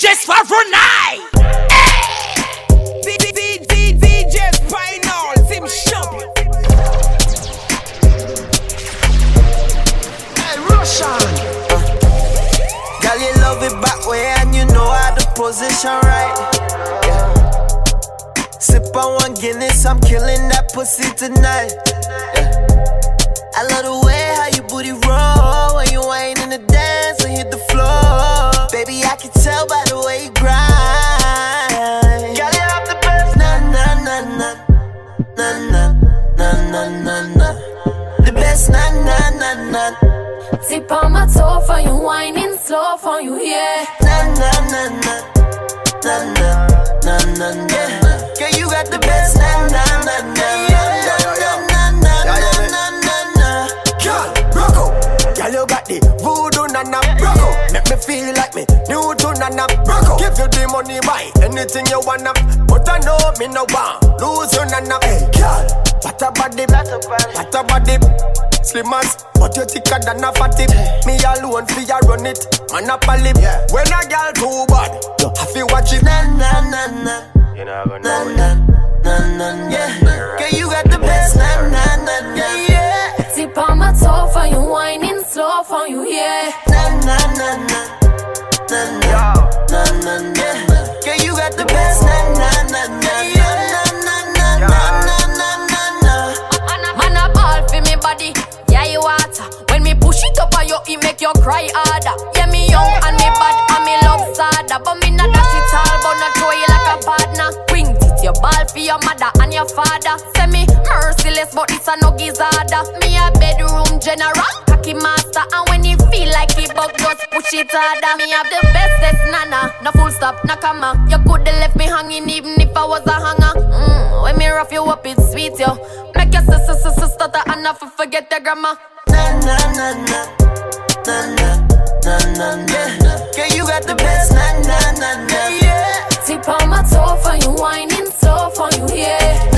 just for Brunei. Final, Hey, Russian. Girl, you love it back way and you know position right. Yeah. Sip on one Guinness, I'm killing that pussy tonight. me no one. Lose you nana, hey girl. What a body, what a body. Slim as, but you thicker than a fatty. Me alone fi a run it, man up a lip. Yeah. When a girl too bad, I fi watch it. Na na na na. high order. Yeah, me young and me bad and me love sada. But me not that it all, but not throw you like a partner. Wing it, your ball for your mother and your father. Say me merciless, but it's a no gizada. Me a bedroom general, cocky master. And when he feel like he bug, just push it harder. Me have the bestest nana, no full stop, no comma. You coulda left me hanging even if I was a hanger. Mm, when me rough you up, it's sweet, yo. Make your sister, sister, stutter, and not forget your grandma. Na na na na na na na na. Girl, you got the best na na na na. Yeah. Tip on my toe for you whining, so for you yeah.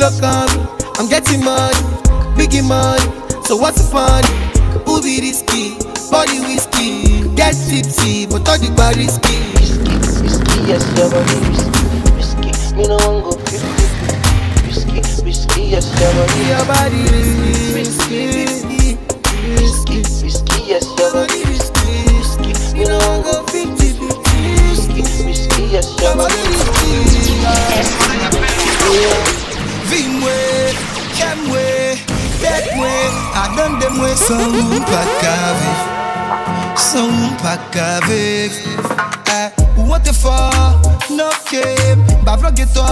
kilo I'm getting money, biggie money. So what's the fun? Booby risky, body whiskey. Get tipsy, but all the bar risky. Risky, risky, yes, your body risky. Risky, me no one go 50. Risky, risky, yes, your body risky. San ou pa kaviv San ou pa kaviv Ou an te fa No kem Ba vlog eto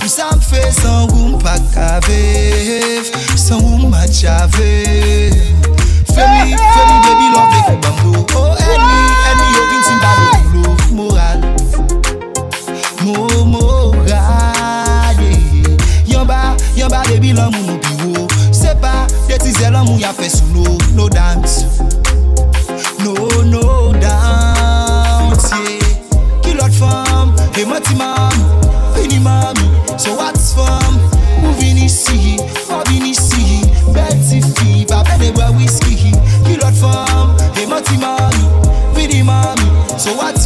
Pou sa m fe San ou pa kaviv San ou ma chaviv Femi, femi baby love Lek ou bambou Oh eni, eni yo vin sin ba Love moral Mo moral Yon ba, yon ba baby love Zè lan mou ya fè yeah. Ki lot fam, e mati mam mam, so what's from moving vini si, mou vini si Beti fi, ba bende wè whisky. Ki lot mati mam Vini mam, so what's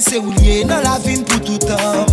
se ou liye nan la vin pou toutan.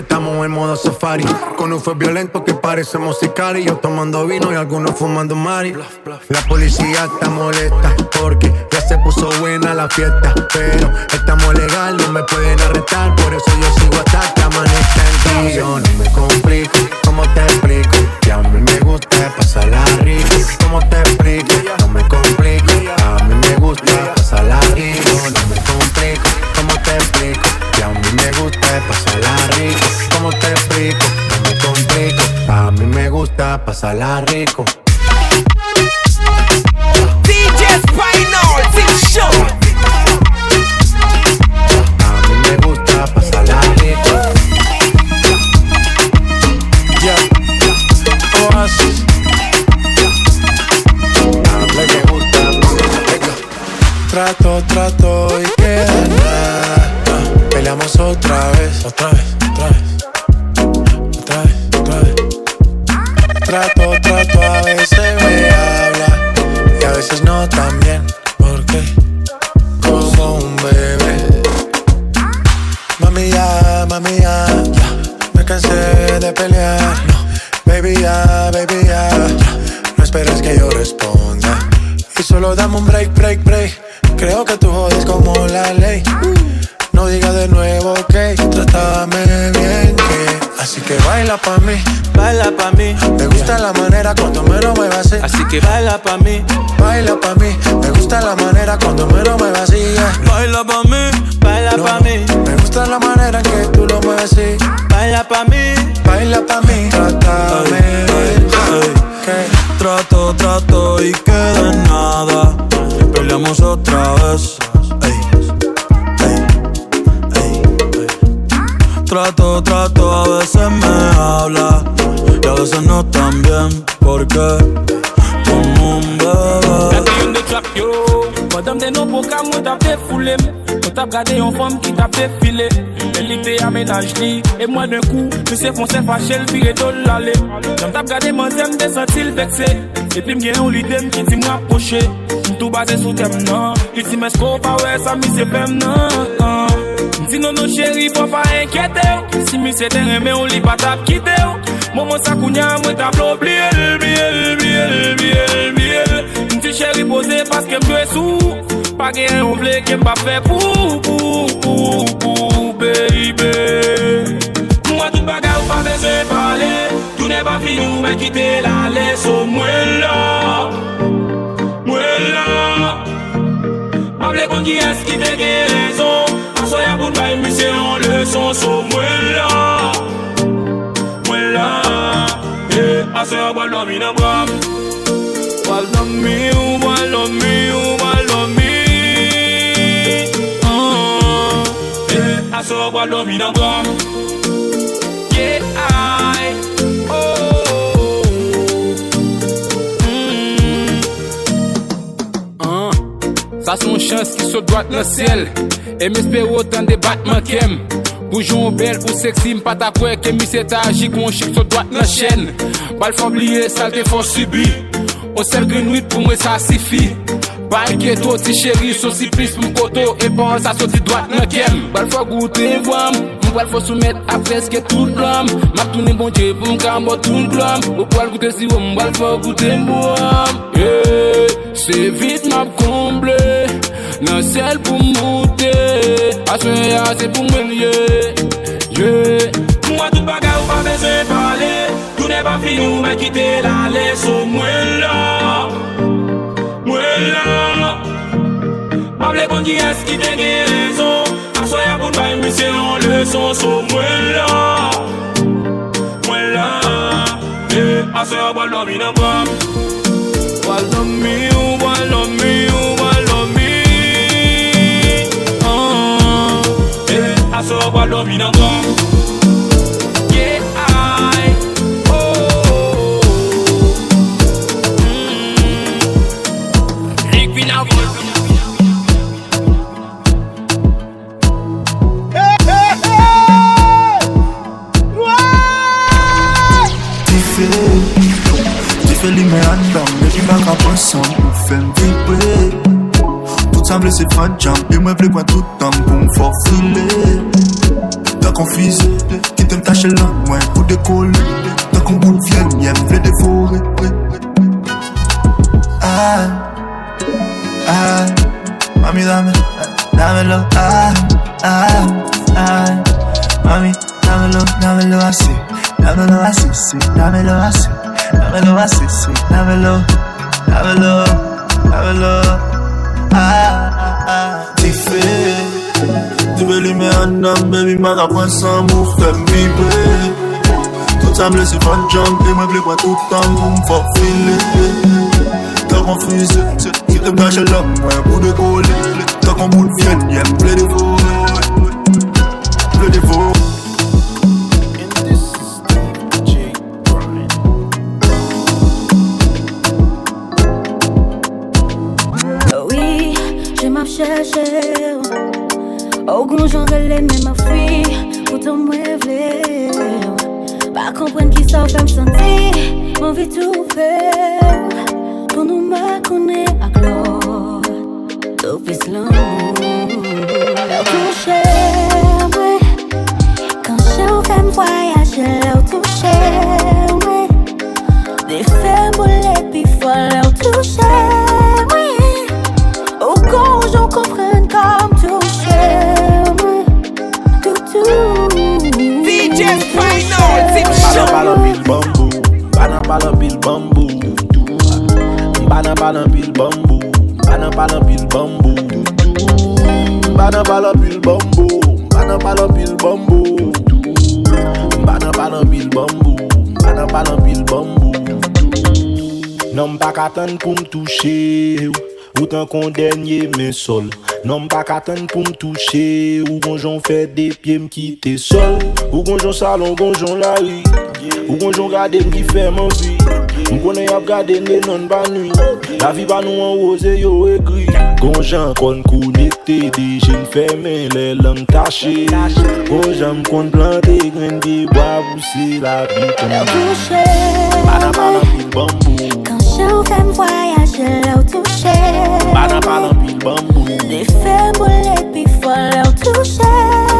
Estamos en modo safari. Con un fue violento que parecemos sicari. Yo tomando vino y algunos fumando mari. La policía está molesta porque ya se puso buena la fiesta. Pero estamos legal, no me pueden arrestar. Por eso yo sigo hasta que amanezca en ti. Yo no me complico, ¿cómo te explico? Que a mí me gusta pasarla rico. pásala rico. No esperes que yo responda. Y solo dame un break, break, break. Creo que tú jodes como la ley. No digas de nuevo, ok. Así que baila pa' mí, baila pa' mí. Me gusta la manera cuando me vacías. Así que baila pa' mí, baila pa' mí. Me gusta la manera cuando me vacías. Baila pa' mí, baila pa' mí. Me gusta la manera en que tú lo mueves así. Baila pa' mí, baila pa' mí. Trátame. Trato, trato y queda en nada. Peleamos otra vez. Ey, trato, trato, a veces me habla. Y a veces no tan bien porque como un bebé. Yon de trap yo. Madame de nou program mwen tap de foule Mwen tap gade yon fom ki tap de file El li te amenaj li E mwen den kou, mwen se fon se fache l vire do lale Mwen tap gade mwen zem de sentil vekse E pi mgen yon li dem ki ti mwen aposhe Mwen tou base sou tem nan Li ti men sko pa we sa mi se pem nan Sinon nou chéri pou pa enkyete ou. Si mi se ten reme ou li pa tap kite ou. Momo sa kounya mwen tap lo bliel, bliel, bliel, bliel, bliel Mti chéri pose paske mdwe sou. Pa gen yon vle ke pa fe pou, pou, pou, pou, baby. Mwa tout baga ou pa ve pale Tou ne pa finou men kite la leso mwen la, mwen la Mable kon ki es ki te gen rezon Soya ya goodbye Mi se yon leson so mwen la Mwen la A sa ya wal love mi nan bram Wal love mi, wal love mi, wal love mi A sa ya wal love mi nan bram Ça, c'est mon chance qui se droite dans le ciel. Et mes pères ont des de battements qu'aime. Bougeons belle pour sexy, m'pata quoi, que mes étages y qu'on chique s'a droite dans la chaîne. Malfablier, ça l'a subir. On sait que nous, pour moi, ça suffit. Barricade ou ti chéri, sou si plis pou mkoto E pan sa sou ti doat nan kem. Bal fwa goute vwam, mkwal fwa soumet a preske tout lom Map toune bon dje pou mkambo tout glom Ou kwal goute si wom, bal fwa goute mwam Eee, se vit map komble Nan sel pou mwote Aswe ya se pou mwenye Mwa tout baga ou pa bezwen pale Tou ne pa fini ou men kite la le sou mwen. te gen rezon Aswaya pou n'bay misye an leson So mwen la. Mwen la. E, Aswaya wal domi nan bam Wal domi ou wal domi ou wal domi Aswaya ah, ah. e, wal domi nan ensemble c'est fan jam Et moi v'le coin tout temps confort filé T'as confuse Qui t'aime tâcher là moins pour décoller. T'as qu'on boule vienne Y'a v'le dévorer Ah Ah Mami dame Dámelo Ah Ah Ah. Mami dámelo Dámelo así Dámelo así sí Dámelo así Dámelo así sí Dámelo Dámelo Dámelo Ah. Tu veux lui mettre un homme, baby, m'a rappelé sans mou, fait vibrer. Tout ça me laisse fan jump, et moi, plus quoi tout le temps, pour me faire filer. T'as confusé, c'est qui te gâche là, moi, un bout de coller. T'as qu'on boule vienne, y'a plein de faux, plein de faux. chercher problème, in my. bak atan pou m touche ou. Ou tan kon denye men sol. Non m bak atan pou m touche ou. Gonjon fè de pye m kite sol. Ou gonjon salon, gonjon la ri. Ou gonjon gade m ki fè man vi M konen ap gade ne non ba nwi La vi ba nou an oze yo ekri. Gonjan kon konekte de jen fè men lè lèm tache. Gonjan m kon plante gren di ba bousi la bi kon Touche, madame an apil bambou. Jan ou fèm voyaje lè ou touche. Banan palan pil bambou. De fèm boule pi fò lè ou touche.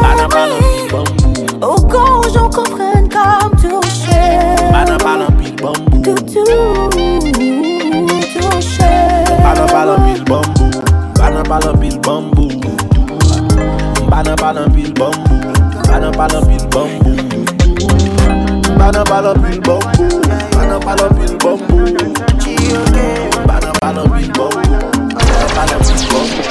Banan palan pil bambou. Ou konj ou kompren kom touche. Banan palan pil bambou. Toutou, touche. Banan palan pil bambou. Banan palan pil bambou. Banan palan pil bambou. Banan palan pil bambou. Bana bala pil bambo Bana bala pil bambo Bana bala pil bambo Bana bala pil bambo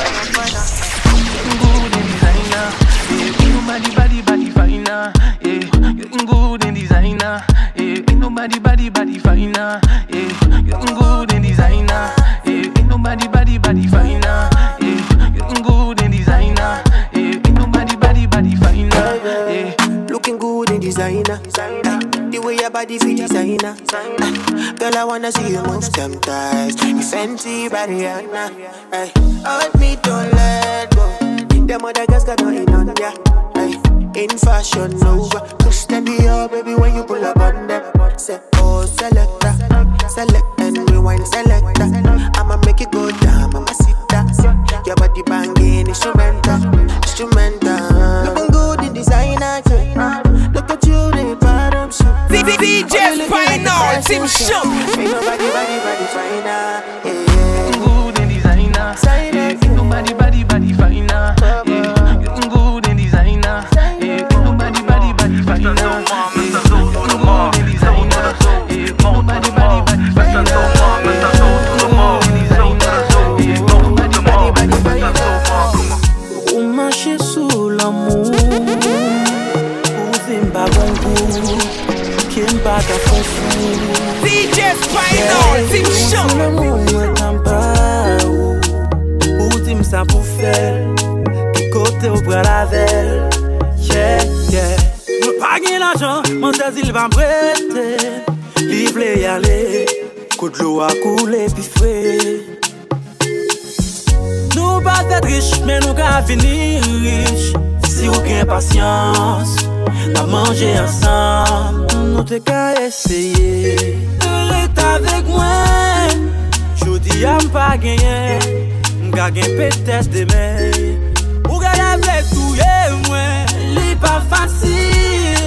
Good and designer eh, ain't nobody body body finer Yeah, eh, you good and designer Yeah, ain't nobody body body feel designer. Eh, girl, I wanna see you move them thighs. You fancy body, Anna. Hey, hold me, don't let go. Them other girls got nothing on ya. Hey, in fashion over. Push them be up, baby, when you pull up on them. Say, oh, selector, select and rewind, selector. I'ma Team Show. zil va brete Li vle yale Kout lo a koule pi fwe Nou pa tèt rich Men nou ka vini rich Si ou gen pasyans Na manje ansan Nou te ka eseye Ret avek mwen Jodi am pa genyen Mga gen petes demen Ou gen avek touye mwen Li pa fasil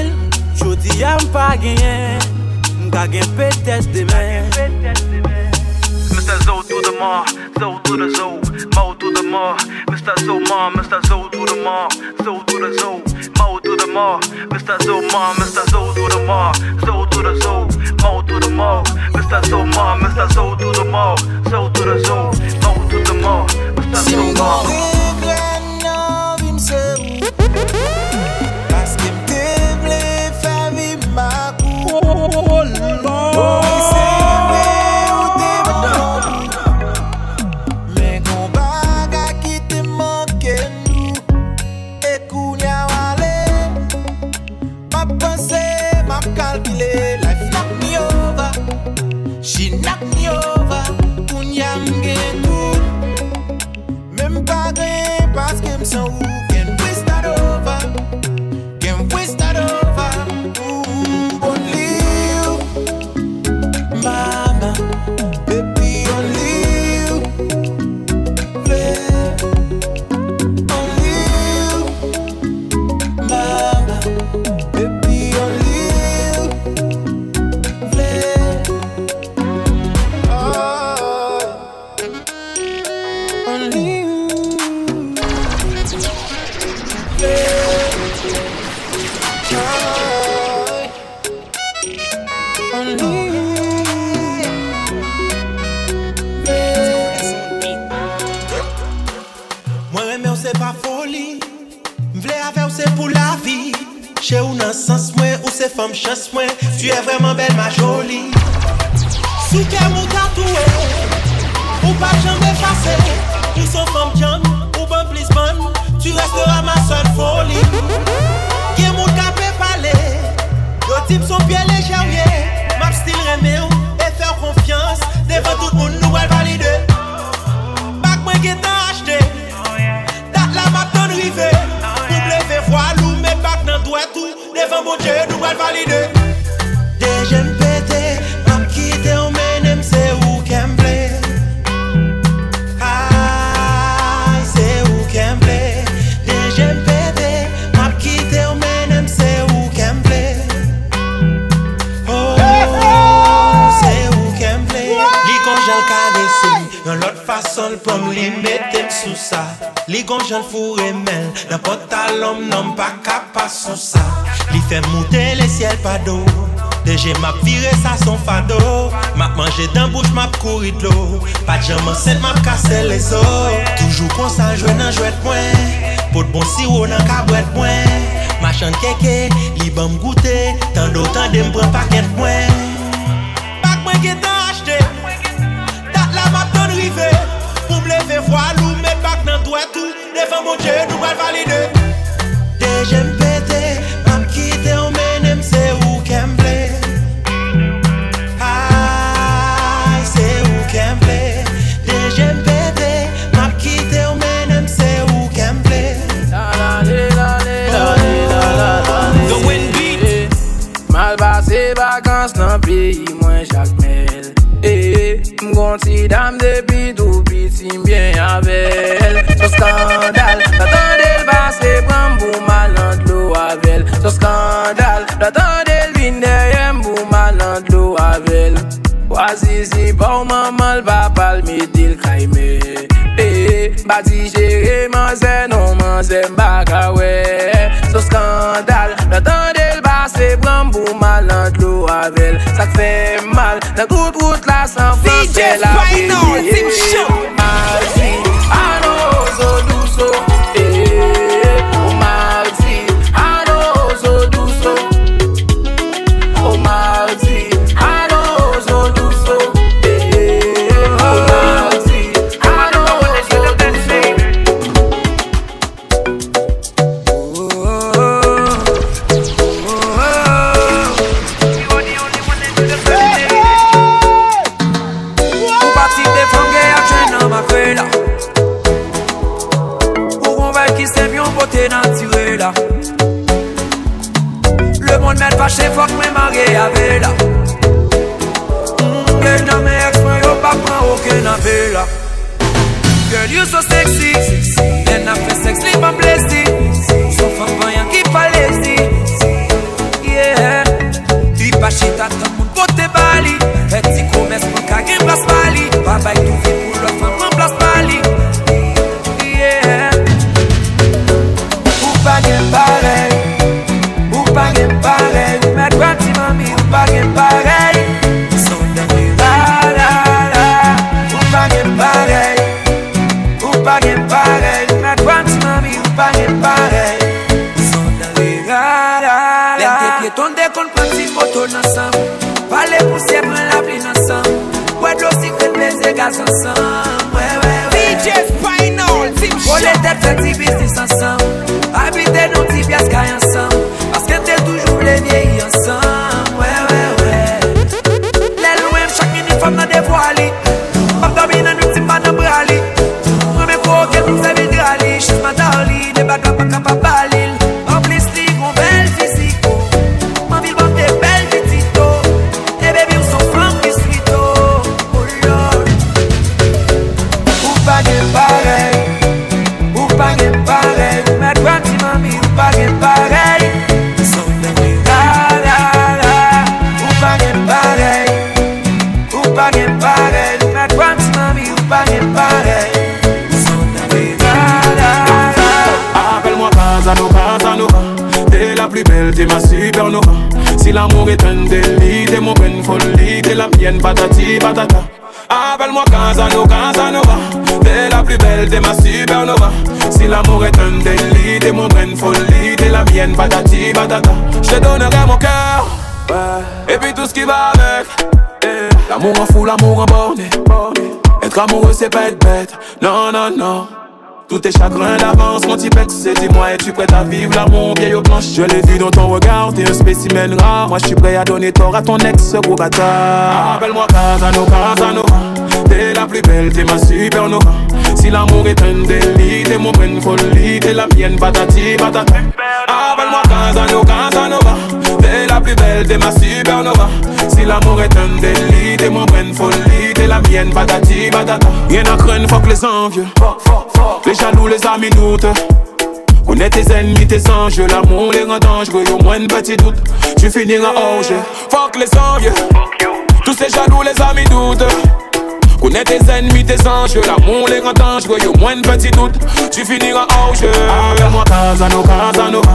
Jodi a m pa genyen M ka gen petes demen Mr. Zo to the ma, Zo to the Zo, Mo to the ma, Mr. Zo ma, Mr. Zo to the ma, Zo to the Zo, Mo to the ma, Mr. Zo ma, Mr. Zo to the ma, Zo to the Zo, Mo to the ma, Mr. Zo ma, Mr. Zo to the ma, Zo to the Zo, Mo to the ma, Mr. Zo ma. se fom chans mwen Tu e vreman bel ma joli Sou ke mou tatouwe Ou pa jom efase Ou son fom kyan Ou bon plis bon Tu restera ma sol foli Ke mou kape pale Yo tip son pie leje ouye Map stil reme ou E fer konfians Devan tout moun nou el vale Dieu pom li metem sou sa. Li gonjan fou remel Nan pantalom nan pa kapa sou sa. Li fe monte le siel pa do Deje map vire sa son fado. Map manje dan bouch map kouri dlo Pa jaman sel map kase le so Toujou konsan jwen nan jwet mwen Pot bon siwo nan kabwet mwen. Machan keke, li bam m goute Tando tande m pren paket mwen. Bak mwen getan achete Dat la map ton rive. m leve voal ou met bak nan doat ou Devan moun dje nou al valide. Deje m pete, mam kite ou menem se ou kem ble Bakans nan peyi mwen chakmel E, eh, eh, mgonti dam depi avel Sou skandal, datande l baske pran pou malan dlo avel Sou skandal, datande l vinde yem pou malan dlo avel Wazizi pa ou mamal pa palme dil kaime E, eh, bati jere eh, manze non manze mbaka we Sou skandal, datande l baske pran pou malan dlo avel Sak fe mal, nan kout kout la san flan se la vide DJ Spino, dim show. Fache fok men mage ave la. Mm, Gen nan men ex mwen yo pa pran oken ave Girl you so sexy. En a fe sex li pa patata Je te donnerai mon cœur. Et puis tout ce qui va avec. L'amour en fou, l'amour en borné. Être amoureux c'est pas être tes chagrins d'avance, mon petit c'est dis-moi, es-tu prête à vivre l'amour vieille aux planches Je l'ai vu dans ton regard, t'es un spécimen rare. Moi je suis prêt à donner tort à ton ex, gros bâtard. Appelle-moi Casanova, Casanova T'es la plus belle, t'es ma supernova. Si l'amour est un délit, t'es mon bonne folie T'es la mienne, patati patata. Appelle-moi Casanova, Casanova la plus belle, t'es ma supernova. Si l'amour est un délit, t'es mon bonne folie T'es la mienne, patati patata. Rien à craindre, fuck les envieux. Les jaloux, les amis doutes Connais tes ennemis, tes enjeux L'amour les rend dangereux, au moins un petit doute. Tu finiras hors jeu Fuck les envieux. Tous ces jaloux, les amis doutent Connais tes ennemis, tes enjeux L'amour les rend dangereux, au moins un petit doute Tu finiras hors jeu. Appelle-moi Casanova, Casanova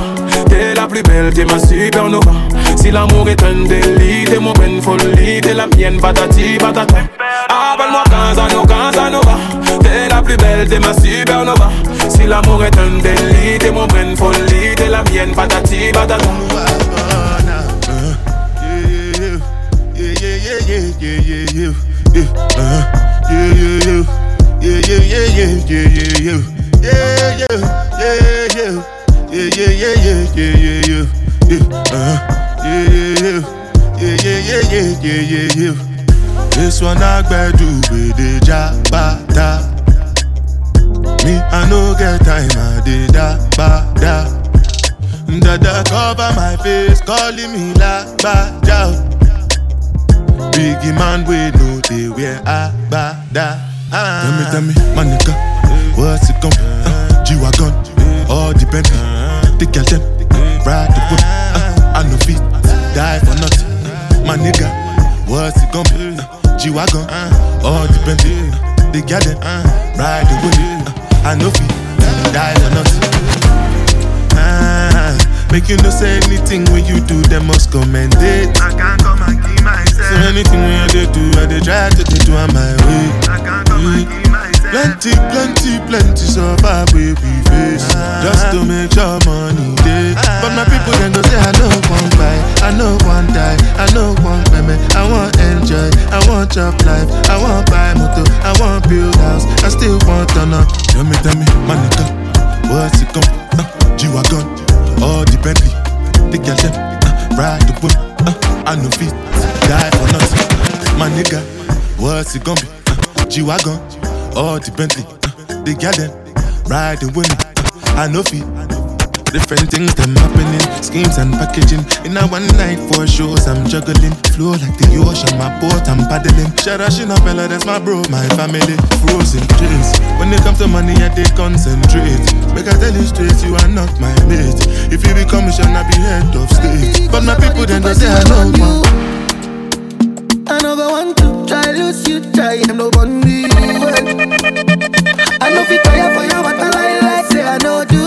T'es la plus belle, t'es ma supernova. Si l'amour est un délit, t'es mon bonne folie T'es la mienne, patati patata Appelle-moi Casanova, Casanova T'es la plus belle, t'es ma supernova. Si l'amour est un délit, t'es mon bonne folie T'es la mienne, patati patata This one I do with the jabata. Me, I no get time, I did da ba da. Dada cover my face, calling me la bada. Biggie man, we know they wear a bada. Tell me, tell me, my nigga, what's it be? Uh, G-Wagon, all the Bentley, the girl them, ride the whip. Uh, I no fit, die for nothing. My nigga, what's it be? Uh, G-Wagon, all the Bentley, the girl them, ride the whip. Uh, I no fit, die for nothing. Ah, make you no say anything when you do, them must commend it. I can't come and keep myself. So anything when you do, I they try to do on my way. Come myself. Plenty, plenty, plenty suffer we we face. Just to make sure money day But my people then go say I know one buy I know one die I know one payment I want enjoy I want chop life. I want buy motor I want build house. I still want to know Tell me, tell me, my nigga What's it gon' uh, G-Wagon All the Bentley The them uh, Ride the whip uh, I know fit Die Nigga What's it gon' be uh, G-Wagon all the Bentley, uh, the gal them riding with me. Uh, I know feet. Different things them happening, schemes and packaging. In a one night for shows, I'm juggling. Flow like the ocean, my boat, I'm paddling. Shout out Fella, that's my bro, my family. Frozen dreams. When it comes to money, I they concentrate. Make I tell you straight, you are not my mate. If you become, you shall not be head of state. But my people then go say I know. I never want to try lose you, try I'm no bunny. I know fit tire for you, but I lie like say I know do.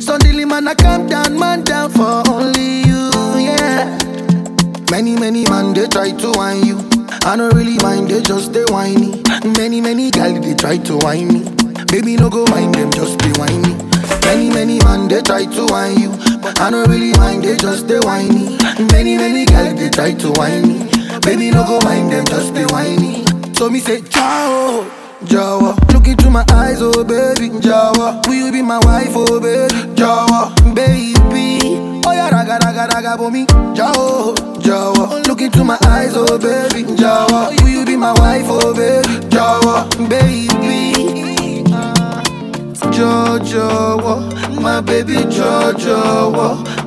Suddenly man, I calm down, man down for only you, yeah. Many, many man, they try to whine you. I don't really mind, they just they whiny. Many, many gal, they try to whine me. Baby, no go mind them, just be whiny. Many, many man, they try to whine you. But I don't really mind, they just they whiny. Many, many gal, they try to whine me. Baby, no go mind them, just be whiny. So me say, ciao, Jawa. Look into my eyes, oh baby, Jawa. Will you be my wife, oh baby,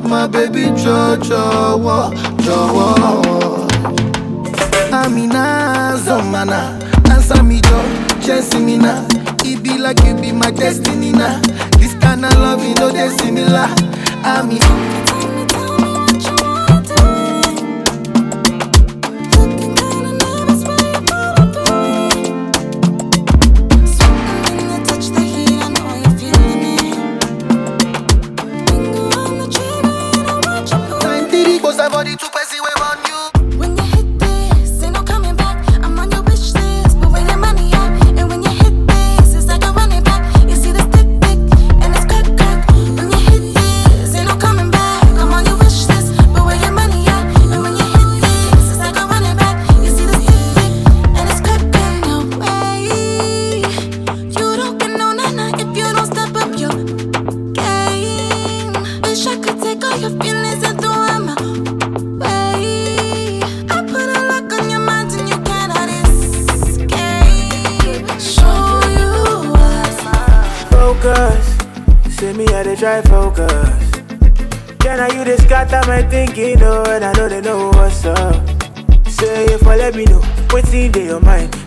my baby Jojo, Jojo. Amina Zomana, answer me chasing me now. It be like you be my destiny now. This kind of love, you know, they similar. Amina. Body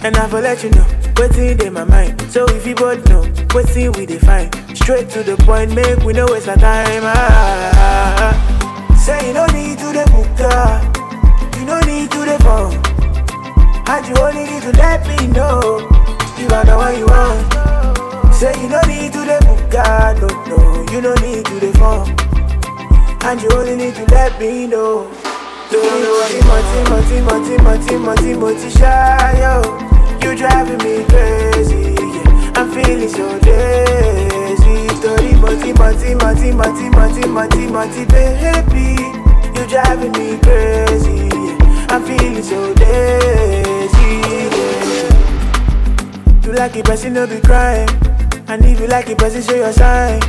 and I will let you know, what's in my mind. So if you both know, what's in we define, straight to the point, make we know waste our time. Ah, say you no need to the book, you no need to the phone, and you only need to let me know, you are the one you want. Say you no need to the book, no, no, you no need to the phone, and you only need to let me know. Don't Moti, moti, moti, moti, moti, moti, shy, yo. You driving me crazy, yeah. I'm feeling so lazy. Story, moti, moti, moti, moti, moti, moti, moti, baby. You driving me crazy, yeah. I'm feeling so lazy, yeah. You like it, but you no be crying. And if you like it, but you show your sign.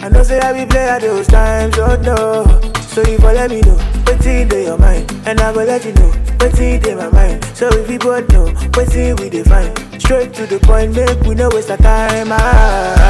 I know say I be play at those times, oh no. So if you let me know, what's in your mind, and I go let you know, what's in my mind. So if we both know, in we define. Straight to the point, make we no waste our time. Ah.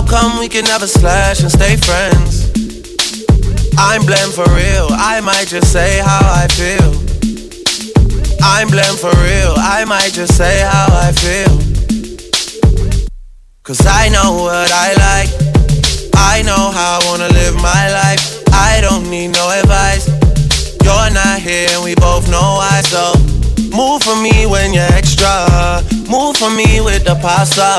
how come we can never slash and stay friends. I'm blamed for real, I might just say how I feel. I'm blamed for real, I might just say how I feel. Cause I know what I like, I know how I wanna live my life. I don't need no advice. You're not here and we both know why, so move for me when you're extra. Move for me with the pasta.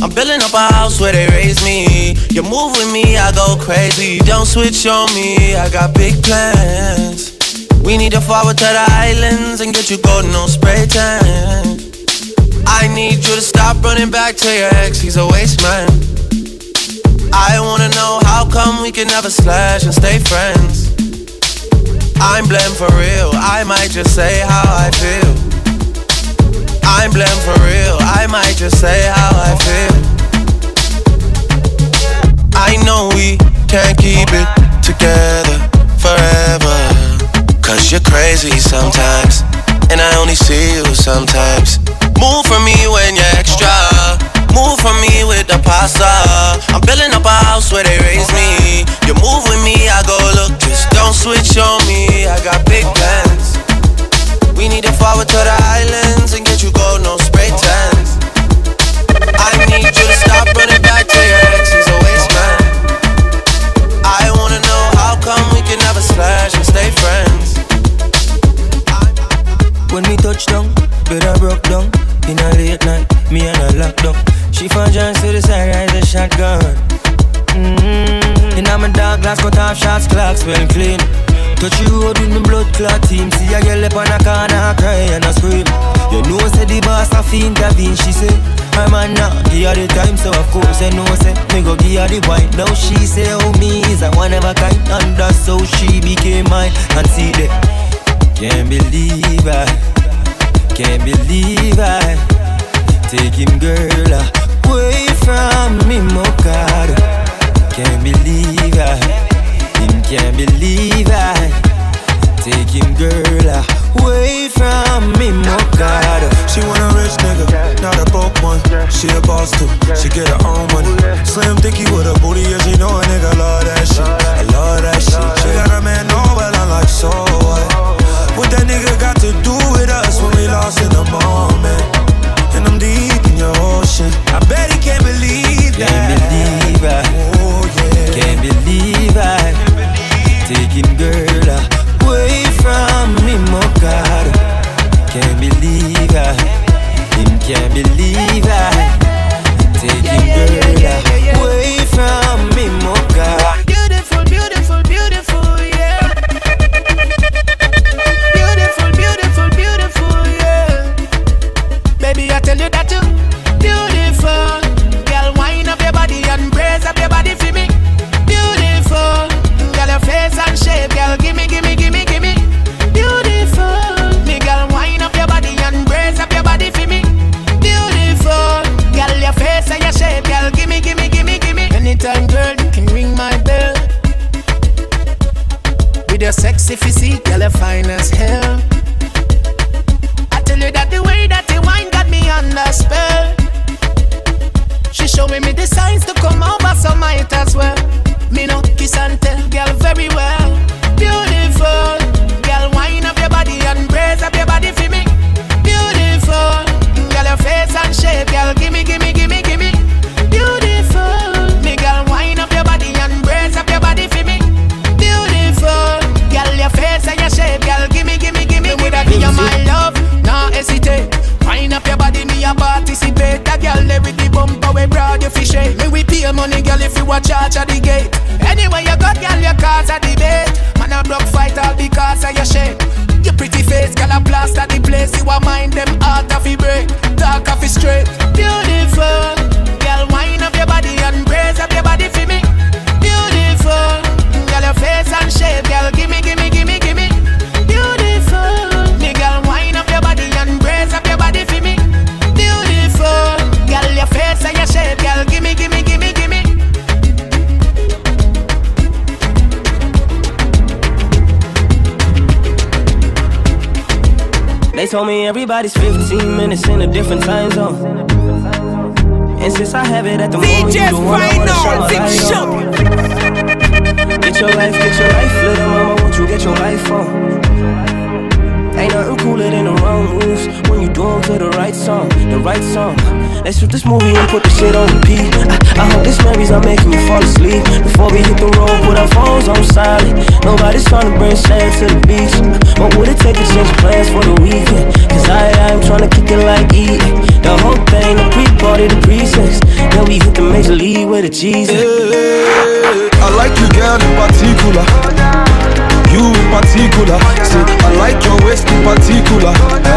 I'm building up a house where they raise me. You move with me, I go crazy. Don't switch on me, I got big plans. We need to forward to the islands and get you golden on spray tan. I need you to stop running back to your ex, he's a waste man. I wanna know how come we can never slash and stay friends. I'm blamed for real, I might just say how I feel. I'm blamed for real, I might just say how I feel. I know we can't keep it together forever. Cause you're crazy sometimes, and I only see you sometimes. Move for me when you're extra. Move for me with the pasta. I'm building up a house where they raise me. You move with me, I go look. Just don't switch on me. I got big plans. We need to forward to the islands and get you gold, no spray tans. I need you to stop running back to your ex. He's a waste man. I wanna know how come we can never slash and stay friends. When we touch down, bed I broke down. In a late night, me and her locked down. She found John to the side, rise a shotgun. Mm-hmm. In my dark glass, cut off shots, clocks well clean. Touch you road with me blood clot team. See a girl up on a corner cry and a scream. You know say the boss a fiend intervene. She say, My man not give her the time, so of course you know say me go give her the wine. Now she say, oh me is a one of a kind, and that's how she became mine. And see that, can't believe I, can't believe I, take him girl away from me, Mokado. Can't believe I. Him can't believe I take him, girl, away from me, oh God. She want a rich nigga, not a broke one. She a boss too, she get her own money. Slim dicky with a booty, yeah, she know a nigga love that shit. I love that shit. She got a man, no, well, I'm like, so what? What that nigga got to do with us when we lost in the mall? eat. The whole thing, the pre-party, the pre-sex. Then we hit the major league with the cheese. Hey, I like you, girl, in particular. You in particular. Say, I like your waist in particular. Uh,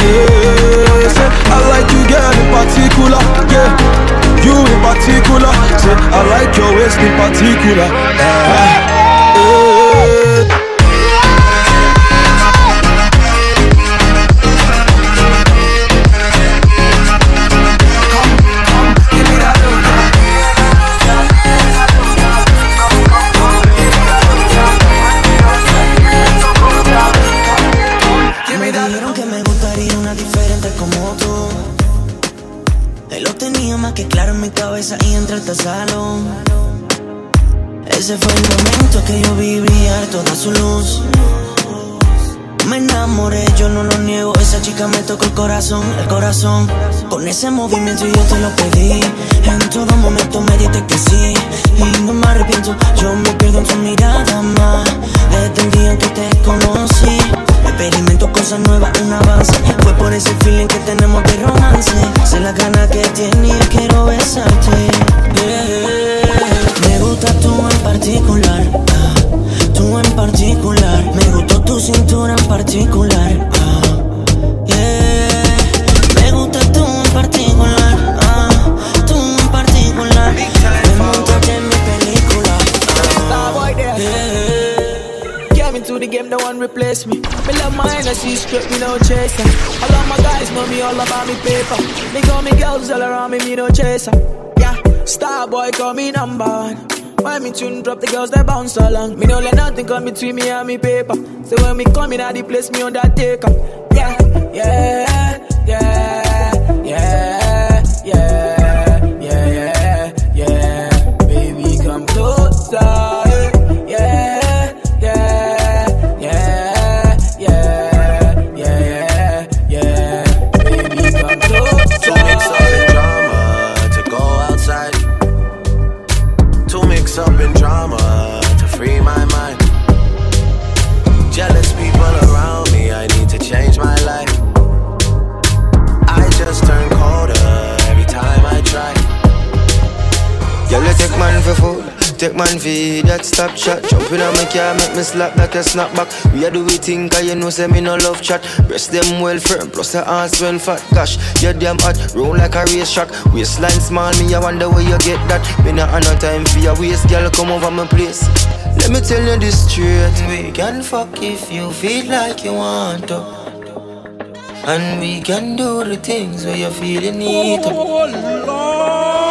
yeah, say, I like you, girl, in particular. Yeah, you in particular. Say, I like your waist in particular. Uh, el corazón. Con ese movimiento yo te lo pedí. En todo momento me diste que sí. Y no me arrepiento, yo me pierdo en tu mirada más. Desde el día en que te conocí. Experimento cosas nuevas, un avance. Fue por ese feeling que tenemos de romance. Sé la gana que tenía, quiero besarte. Me gusta tú en particular. Ah. Tú en particular. Me gustó tu cintura en particular. Ah. no one replace me. Me love my energy, strip me no chaser. All of my guys know me all about me paper. Me got me girls all around me, me no chaser. Yeah, star boy call me number one. Why me tune drop the girls that bounce along? Me no let nothing come between me and me paper. So when me come in at the place, me undertaker. Yeah, yeah. Shot. Jump in on my car, make me slap like a snapback. We a do we think, cause you know, say me no love chat. Breast them well firm, plus the ass well fat. Gosh, you damn hot, roll like a race track. Waistline small, me I wonder where you get that. Me not have no time for your waist, girl, come over my place. Let me tell you this straight. We can fuck if you feel like you want to. And we can do the things where you feel you need to. Oh,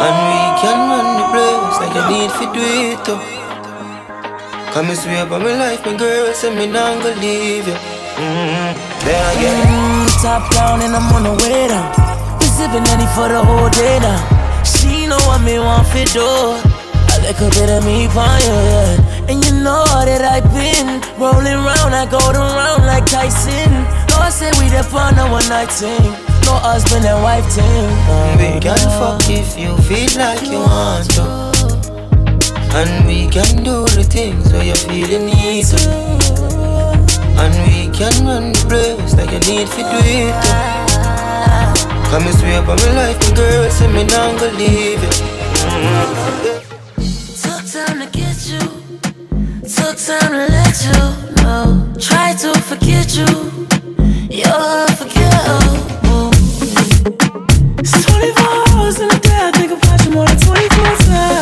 and we can run the place like you need to do it too. Come and swear by my life, my girl, say me not gonna leave you. Mm-hmm. Then again. Mm, top down and I'm on the way down. We sipping any for the whole day now. She know what me want for do. I like a bit of me fire, yeah. And you know that I've been rolling round, I go around like Tyson. No, I say we the fun a one night thing. No husband and wife thing. We can fuck if you feel like you want to. And we can do the things where you feel you need to. And we can run the place like you need to do it too. Come and swear by my life, my girl, say me not gonna leave. Mm-hmm. Took time to get you. Took time to let you know. Try to forget you. You're unforgettable. It's 24 hours in a day. I think about you more than 24 times.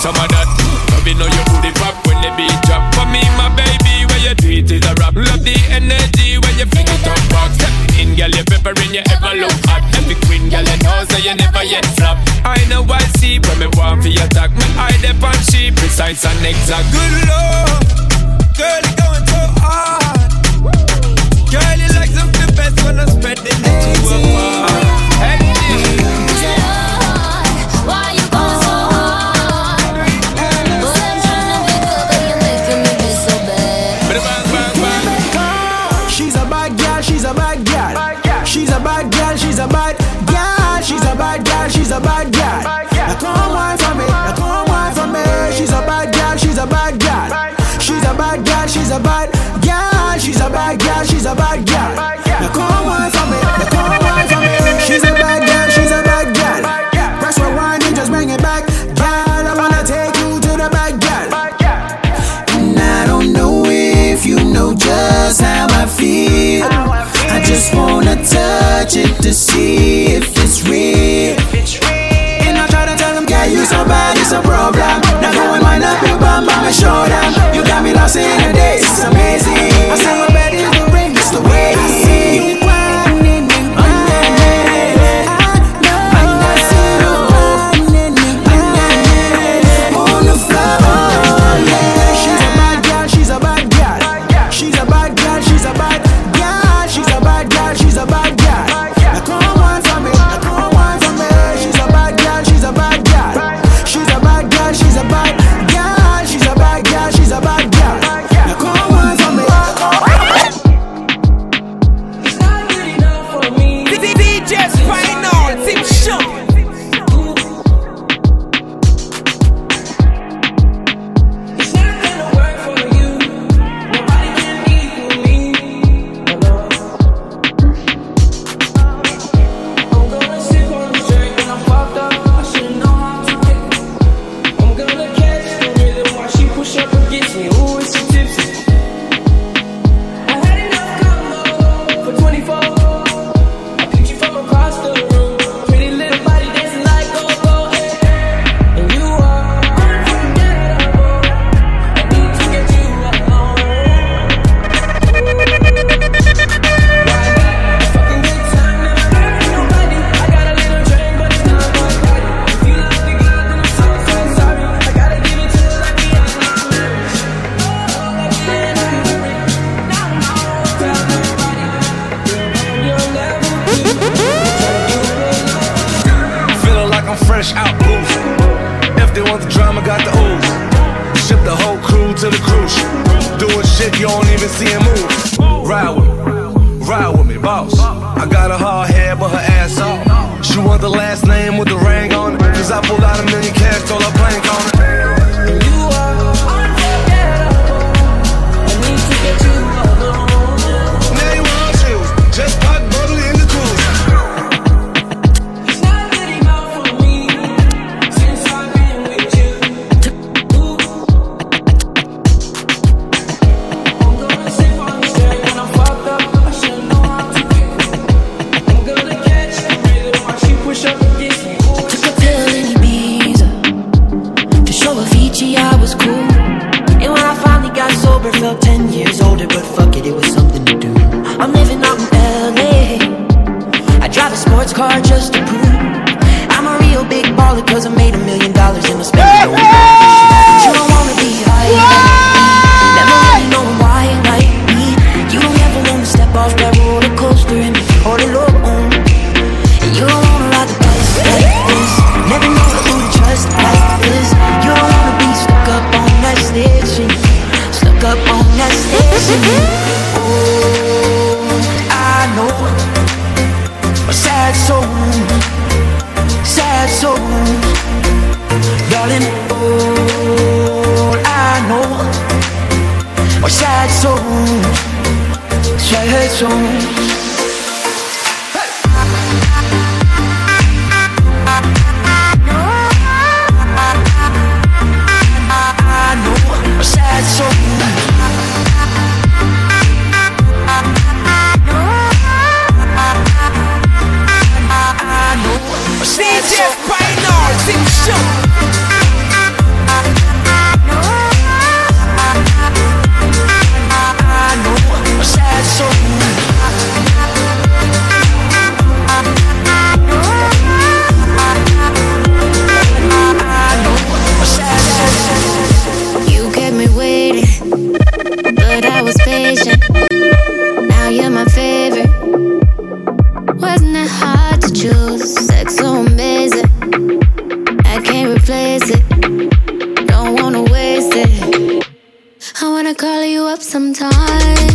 Some of that. Love you know your booty pop when the beat drop. For me, my baby, when you do it is a rap. Love the energy when you fling it up back. Step in, girl, you peppering, you ever look hot. Every queen, girl, you know, so you never yet flop. I know I see when me want for your attack. Me eye dep on she precise and exact. Good lord, girl, you going so hard. Girl, you like something best when I'm spreading it to apart. Hey, She's a bad girl, she's a bad girl. Now come on for me, now come on for me. She's a bad girl, she's a bad girl. Press rewind and just bring it back, girl. I wanna take you to the bad girl. And I don't know if you know just how I feel. I just wanna touch it to see if it's real. And I try to tell them, girl, you so bad, it's a problem. Now go and wind up your bum, I'ma show them. You got me lost in a day. you don't even see him place it. Don't wanna waste it. I wanna call you up sometime.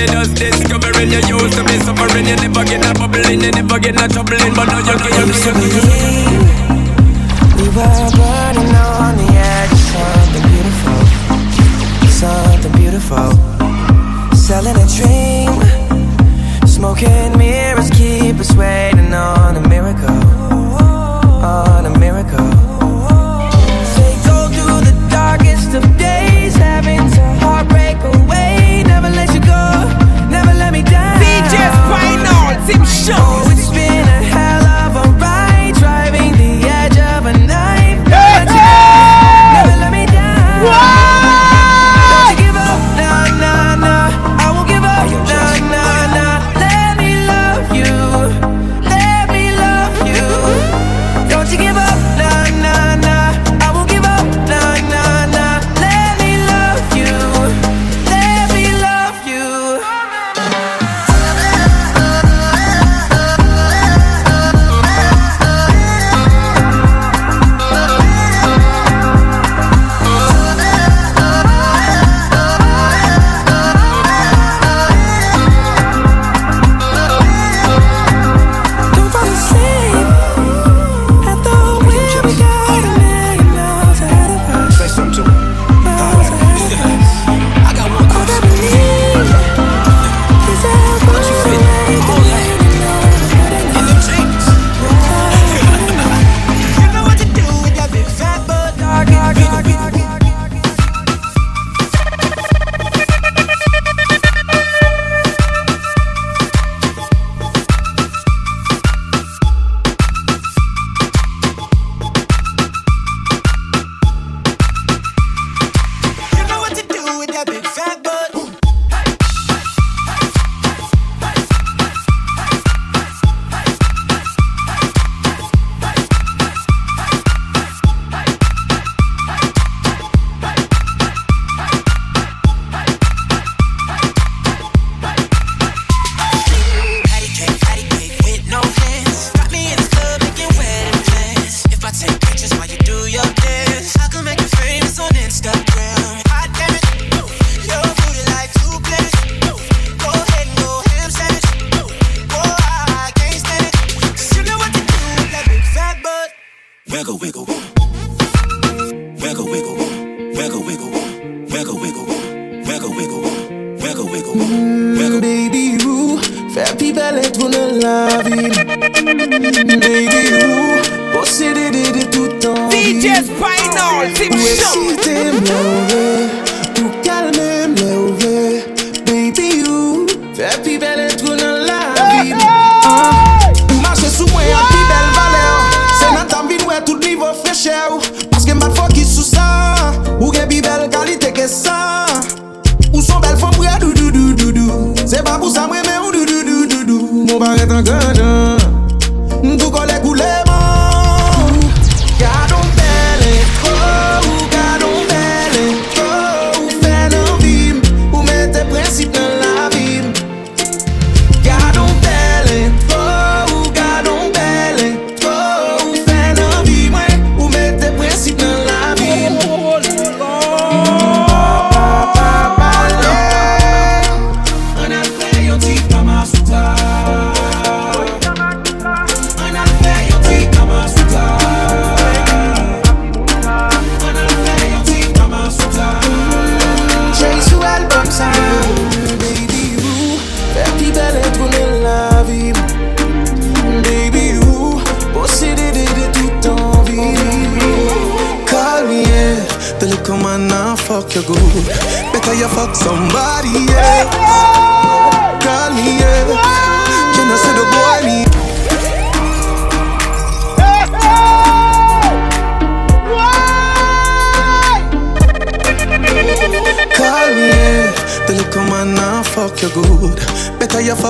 you just discovering you used to be suffering. You never get a bubbling, you never get a troubling, but now you can you can We were burning on the edge of something beautiful, something beautiful. Selling a dream, smoking mirrors keep us waiting on a miracle, on a miracle. They go through the darkest of days, having to heartbreak away. seem sure. elle tourne la ville. Baby, où posséder de tout temps. DJ Spinal, c'est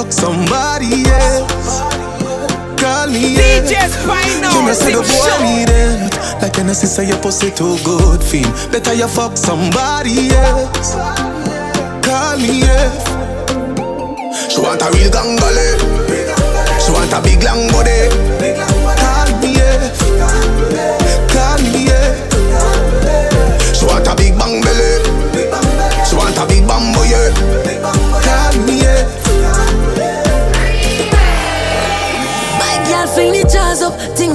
fuck somebody else. Call me, yeah. DJ Spinal, Can I say the boy show. need it? Like an assist, say your pussy too good, feel. Better you fuck somebody else. Call me, yeah. She want a real gangale. She want a big long body.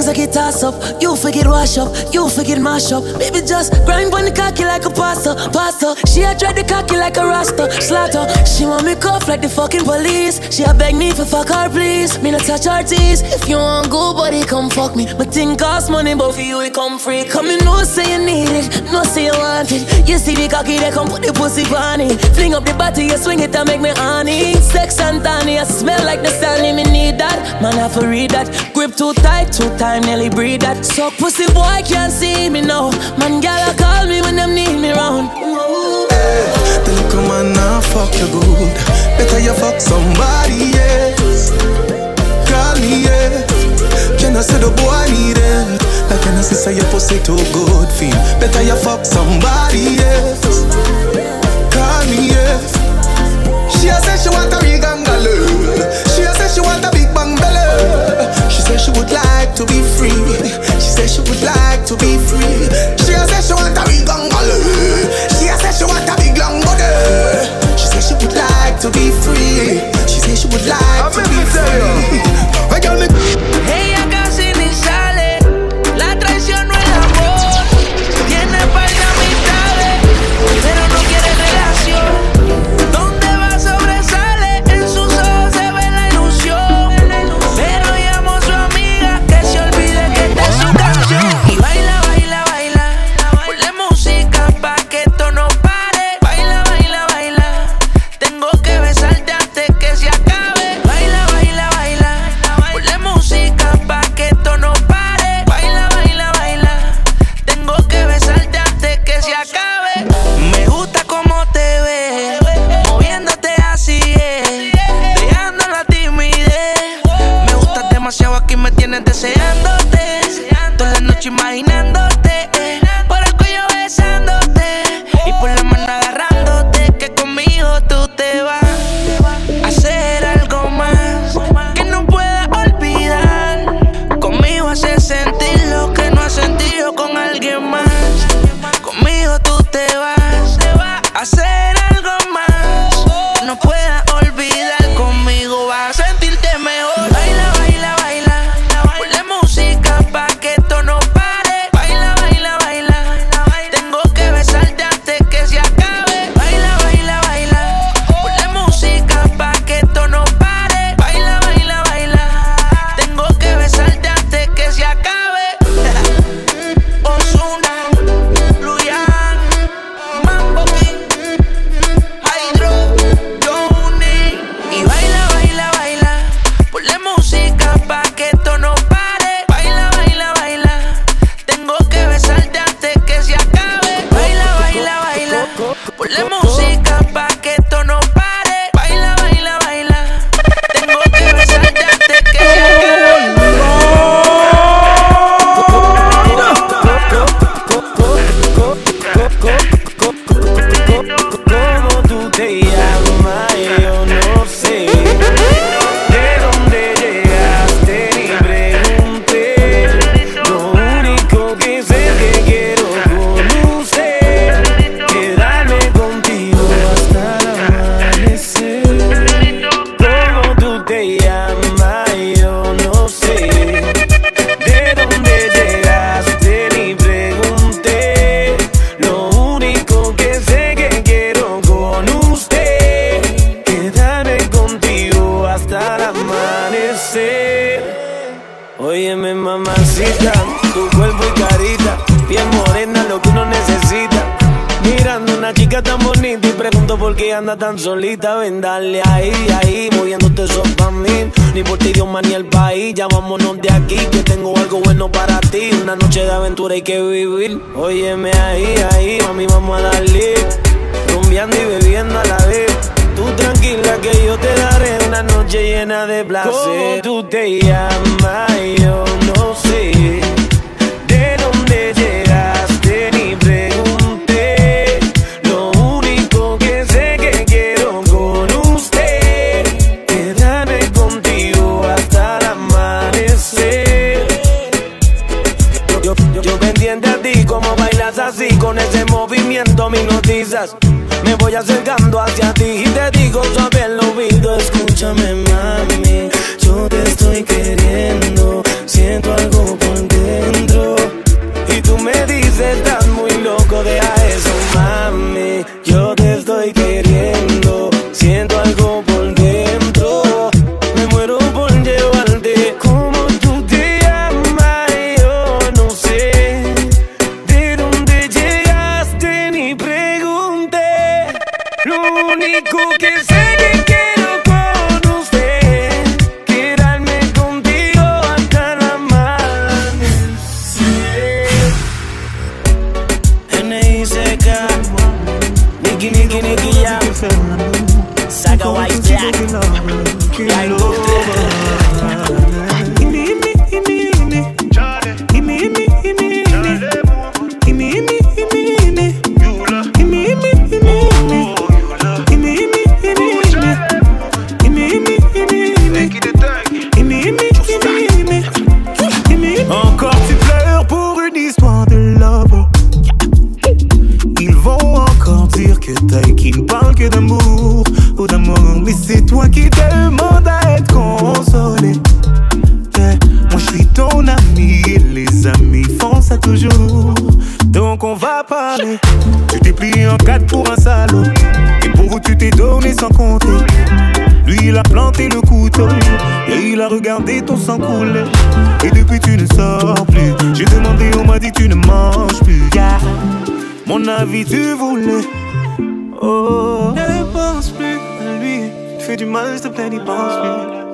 Up, things like it toss up. You forget wash up, you forget mash up. Baby just grind on the cocky like a pasta, pasta. She a dread the cocky like a rasta, slaughter. She want me cuff like the fucking police. She a beg me for fuck her please. Me not touch her teeth. If you want good buddy, come fuck me. My thing cost money, but for you it come free. Come in, no say you need it, no say you want it. You see the cocky, they come put the pussy on it. Fling up the body, you swing it and make me honey. Sex and I smell like the Stanley, me need that. Man, I for read that. Grip too tight, too time, nearly breathe that. So pussy boy can't see me now. Man, gal, call me when them need me round. The little man now fuck you good. Better you fuck somebody else. Call me, yeah. Can I say the boy need it? Like can I say your pussy too good, feel. Better you fuck somebody else. Call me, yeah. She say she want a belly. She she would like to be free. She say she would like to be free. She say she want a big angalo. She a say she want a big long body. She say she would like to be free. She say she would like to be free.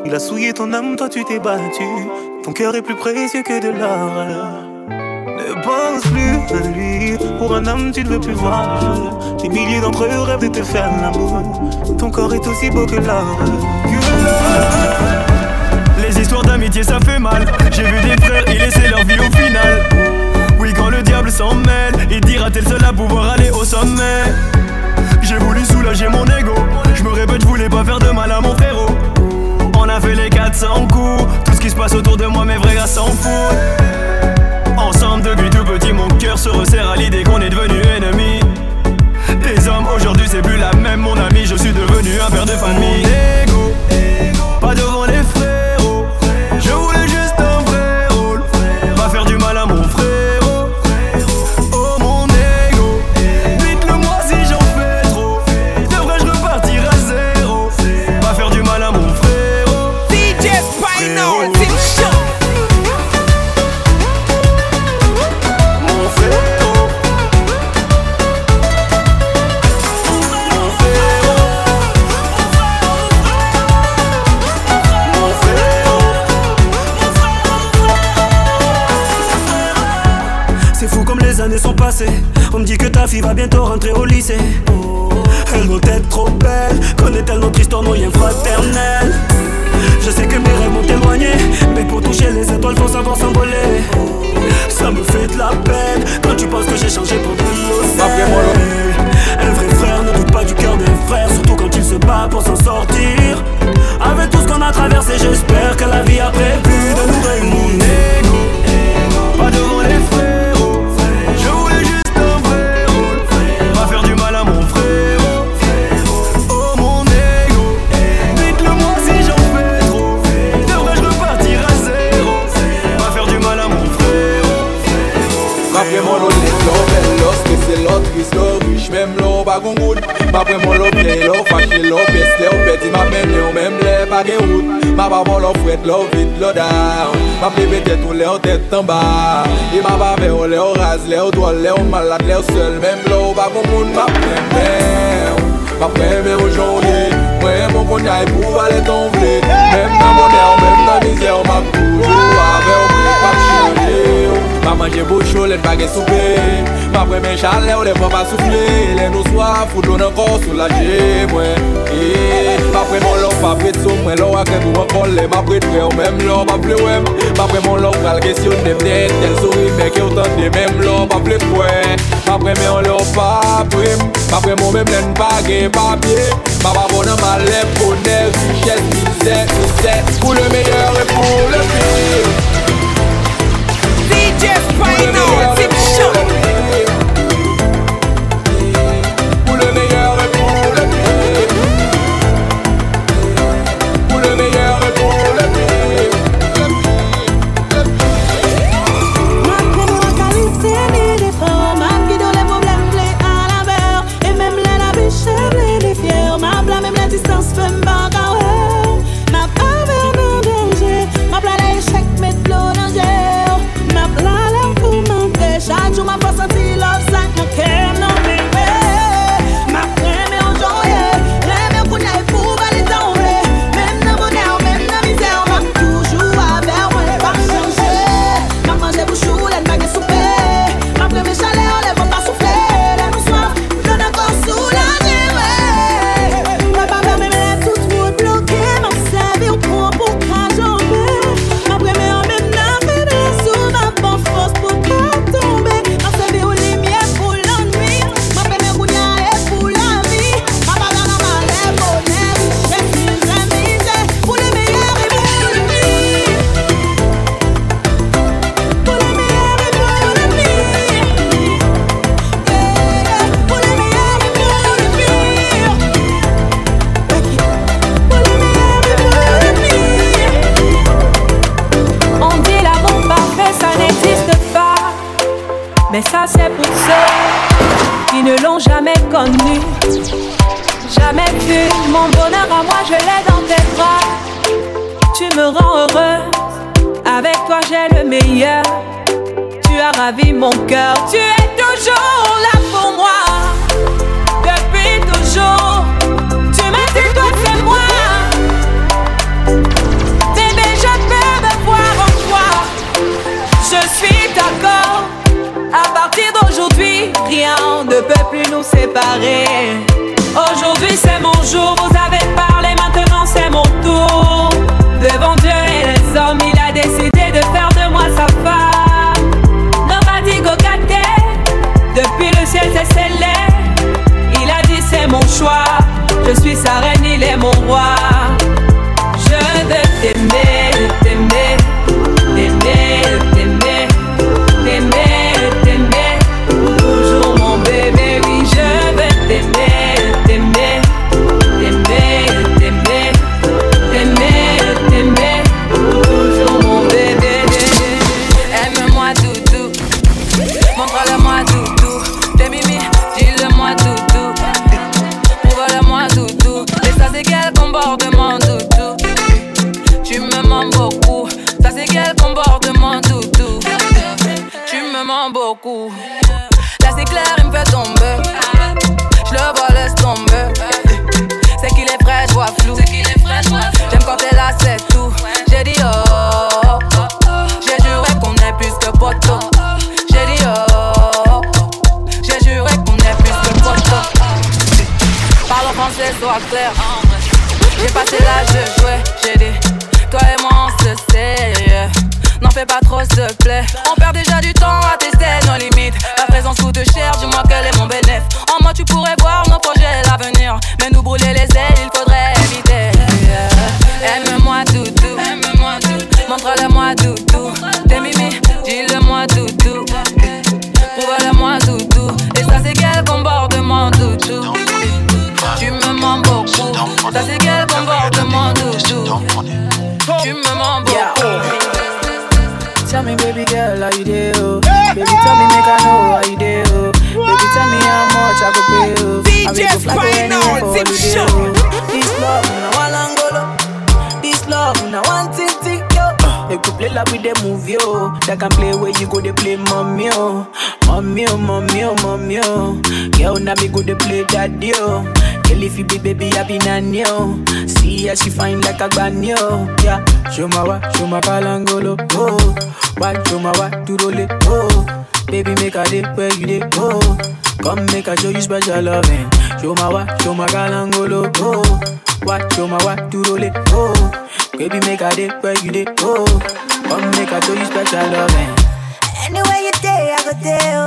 Il a souillé ton âme, toi tu t'es battu. Ton cœur est plus précieux que de l'or. Ne pense plus à lui, pour un homme tu ne veux plus voir Des milliers d'entre eux rêvent de te faire l'amour. Ton corps est aussi beau que l'or. Les histoires d'amitié ça fait mal. J'ai vu des frères y laisser leur vie au final. Oui, quand le diable s'en mêle, il dira t'es le seul à pouvoir aller au sommet? J'ai voulu soulager mon ego. Je me répète, je voulais pas faire de mal à mon frérot. On a fait les 400 coups. Tout ce qui se passe autour de moi, mes vrais gars s'en foutent. Ensemble depuis tout petit, mon cœur se resserre à l'idée qu'on est devenu ennemis. Des hommes aujourd'hui, c'est plus la même, mon ami. Je suis devenu un père de famille. Ego, pas devant pa gen wout. Maba bol ou fwet lou vit lou down Mab li bete tou le ou tet tan ba. E maba ve ou le ou raz, le ou dwol, le ou malat, le ou sel Mem lou bagon moun mab prembe Mab prembe ou jonge Mwen e moun kon jay pou valet ton vle. Mem nan bonè ou, mem nan mizè ou mab toujou a Pa manje boucho, lè n'bagè soupe. Pa pre men chale ou lè pa pa souffle Lè nou swa, foudou nan kon soulaje mwen. Eh, pa pre mon lò, pa pre tso mwen. Lò Akè kou mwen kon lè, ma pre dwe ou mèm lò Pa ple wèm, pa pre mon lò Pral kesyon de mdè, tel sori mèkè ou tan de mèm lò Pa ple pwè, pa pre men lò, pa pre m Pa pre mon mèm lè n'bagè papye. Ma pa bonan ma lè, bonè, vichè, vichè, vichè Pou le meyèr et pou le pire. DJ Tu as ravi mon cœur. Tu es toujours là pour moi. Depuis toujours. Tu m'as dit, toi, c'est moi. Bébé, je peux me voir en toi. Je suis d'accord. À partir d'aujourd'hui, rien ne peut plus nous séparer. Aujourd'hui, c'est mon jour. Vous avez Je suis sa reine, il est mon roi. Je veux t'aimer, J'ai passé l'âge de jouer J'ai dit They can play where you go, they play mommy, oh. Mommy, oh, mommy, oh, mommy, oh. Girl, now me go, they play daddy, oh. Girl, if you be baby, I be nanny, oh. See how she fine like a granny, oh. Yeah, show my wa, show my palangolo, oh. Why, show my wa, to roll it, oh. Baby, make a day where you dey, oh. Come make a show you special loving. Show my wa, show my palangolo, oh. Why, show my wa, to roll it, oh. Baby, make a day where you dey, oh. Come make a show you special loving. Eh. Anywhere you day, I go there.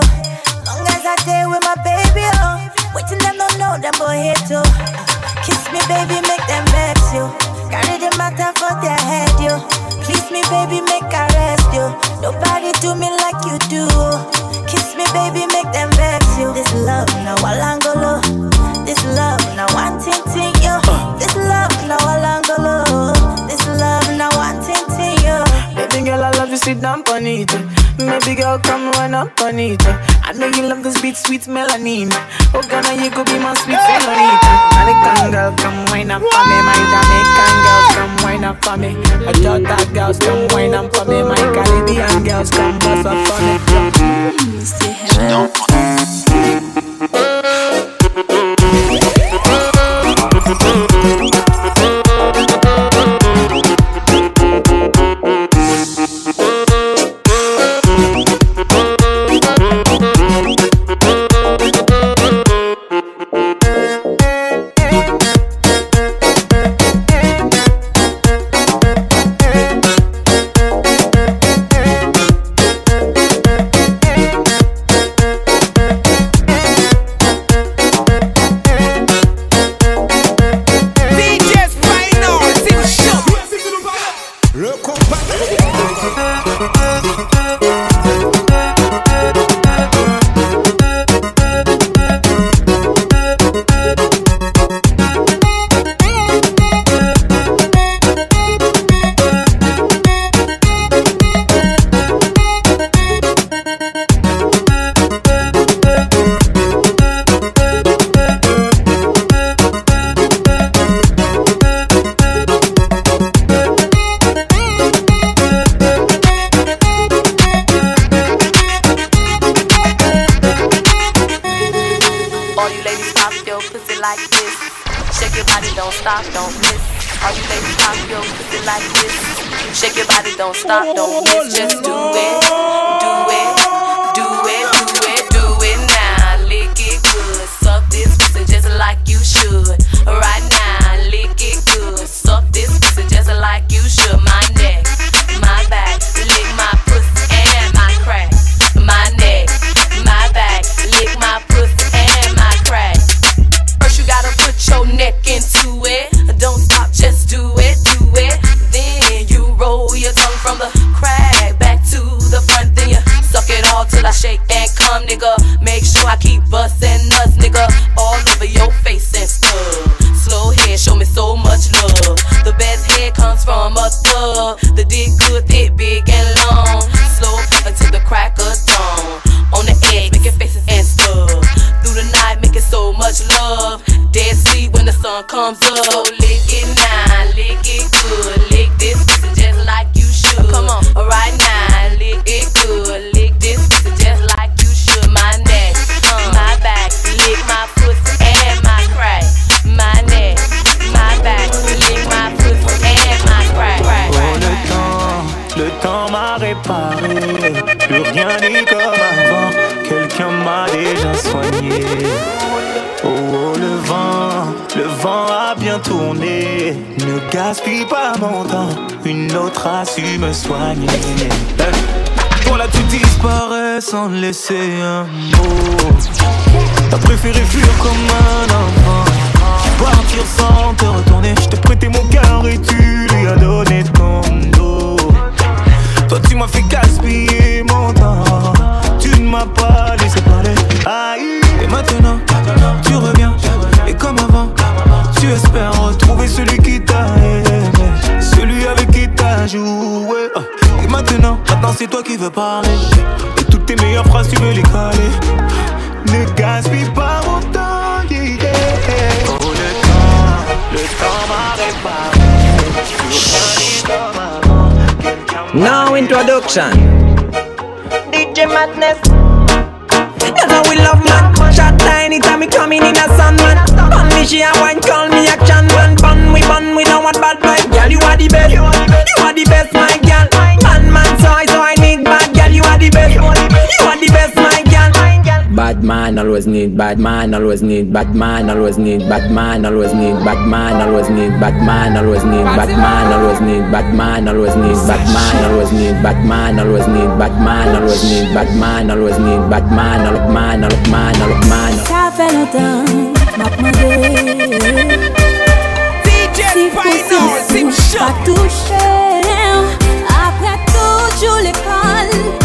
Long as I stay with my baby, oh. Waiting them don't know them boy here too. Kiss me, baby, make them vex you. Carry the matter for their head, yo. Please me, baby, make I rest you. Nobody do me like you do. Kiss me, baby, make them vex you. This love, now Walangolo. This love, sit down on it. Baby girl, come run up on it. I know you love this beat, sweet melanin. Oh, Ghana, you could be my sweet senorita. American girl, come wine up for me. My Jamaican girls, come wine up for me. My Jota girls, come wine up for me. My Caribbean girls, come bust up for me. DJ's une autre a su me soigner. Hey. Toi là tu disparais sans laisser un mot. T'as préféré fuir comme un enfant. Partir sans te retourner. Je t'ai prêté mon cœur et tu lui as donné ton dos. Toi tu m'as fait gaspiller mon temps. Tu ne m'as pas laissé parler. Aïe. Et maintenant, tu reviens. Et comme avant, tu espères retrouver celui qui t'a aimé. Celui avec qui t'as joué. Et maintenant, maintenant c'est toi qui veux parler. Et toutes tes meilleures phrases, tu veux les caler. Ne gaspille pas mon temps, yeah, yeah. Oh, le temps, le temps m'a réparé. Now introduction. DJ Madness. You know we love man. Shot tiny time me coming in a sun man. Bun me she a wine call me action man. Bun we bun we don't want bad vibe. Girl you are the best. You are the best my girl. Man man so I so I need bad girl. You are the best. You are the best my girl. Bad man always need bad man always need bad man always need bad man always need bad man always need bad man always need bad man always need bad man always need bad man always need bad man always need bad man always need bad man always need bad man always man always man always man Ça fait longtemps, m'a demandé DJ Spinal, Sim possible, pas touché Après toujours l'école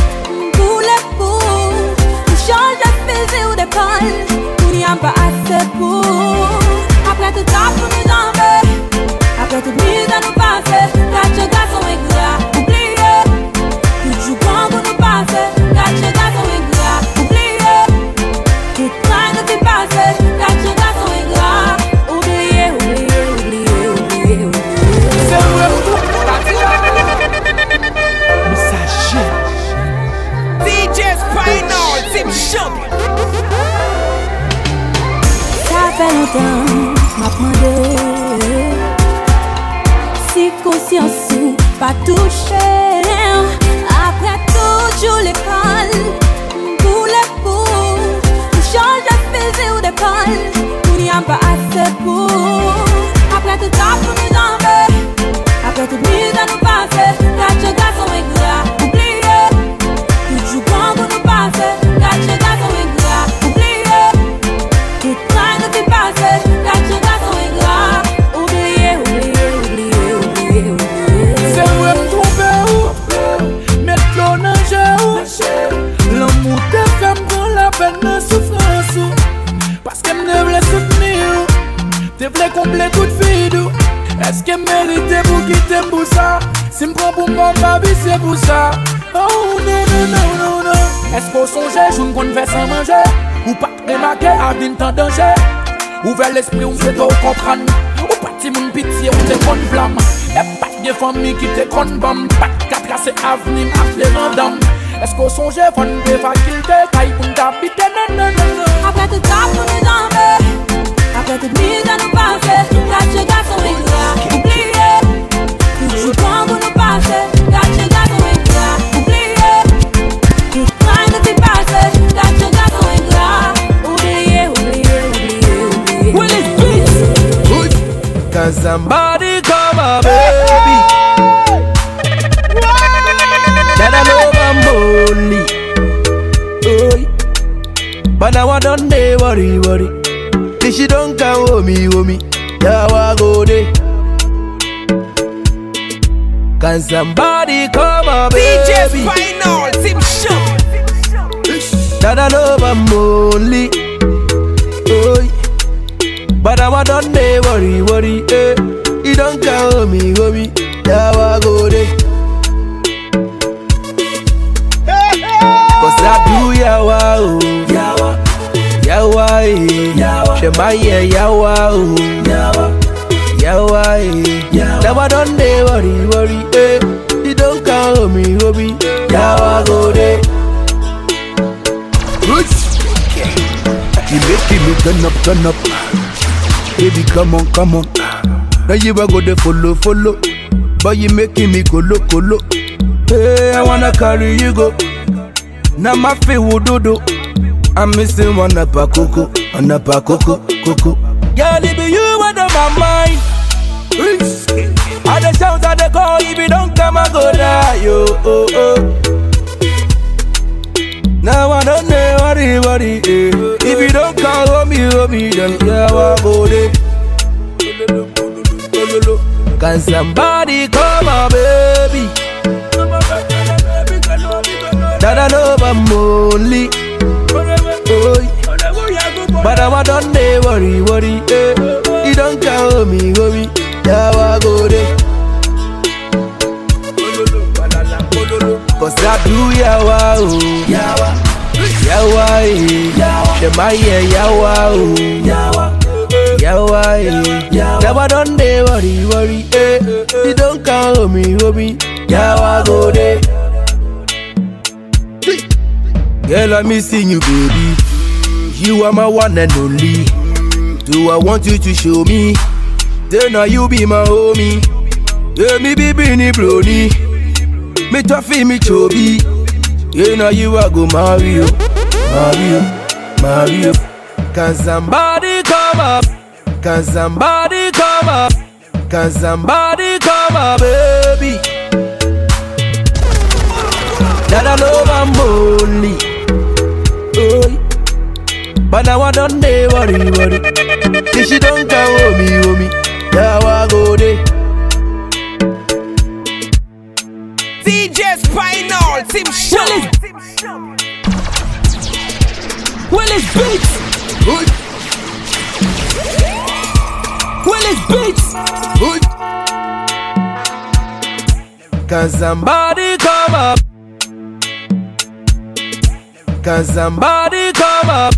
Maye yawa oh. Yawa. Yawa eh. Never don dey worry worry eh. You don count homi homi yawa go dey. roots. You make me turn up turn up. Baby come on come on. Na you wey go dey follow follow. But you making me kolo kolo hey i wanna carry you go. Now my fit wududu i miss you wanna pakoko. and up a coco, coco. Girl, it be you out my mind. I the shout, I the call, if you don't come, I go die. Yo, oh, oh. Now I don't know what it, what it is. If you don't call, hold me, homie, homie, then yeah, I go there. Can somebody call my baby? That I know I'm only. But I'm done they worry, worry. Eh. You don't call me, worry. Yeah, I go there. Cause I do yawa, oh. Yawa, yawa, eh. Shema, yeah, yawa, oh. Yawa, yawa, eh. Yawa, don't they worry, worry. Eh. You don't call me, worry. Yawa, go there. Girl, I'm missing you, baby. You are my one and only. Do I want you to show me? Then now you be my homie. Yeah, me be Bini Brony. Me toughy, me chubby. Yeah, now you are go you. Marry you. Can somebody come up? Can somebody come up? Can somebody come up, baby? That I love I'm only. But now I don't dey worry, worry. If she don't come home, me, home me, yeah, I go there. DJ Spinal, Tim Shum. Willis Beats. Good. Willis Beats. Good. Can somebody come up? Can somebody come up?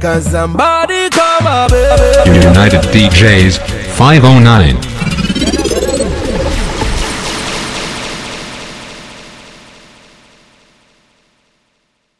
Can somebody come up? United DJs 509.